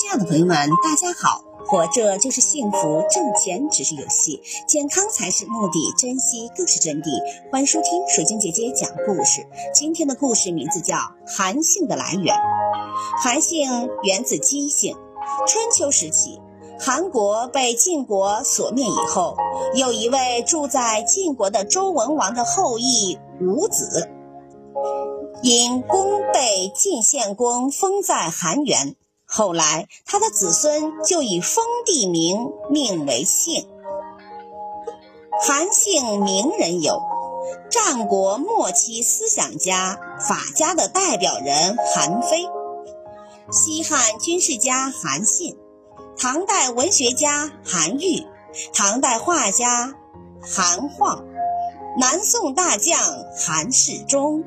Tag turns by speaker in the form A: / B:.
A: 亲爱的朋友们，大家好！活着就是幸福，挣钱只是游戏，健康才是目的，珍惜更是真谛。欢迎收听水晶姐姐讲故事。今天的故事名字叫《韩信的来源》。韩信源自姬姓。春秋时期，韩国被晋国所灭以后，有一位住在晋国的周文王的后裔伍子，因功被晋献公封在韩原。后来，他的子孙就以封地名命为姓。韩姓名人有：战国末期思想家、法家的代表人韩非，西汉军事家韩信，唐代文学家韩愈，唐代画家韩晃，南宋大将韩世忠。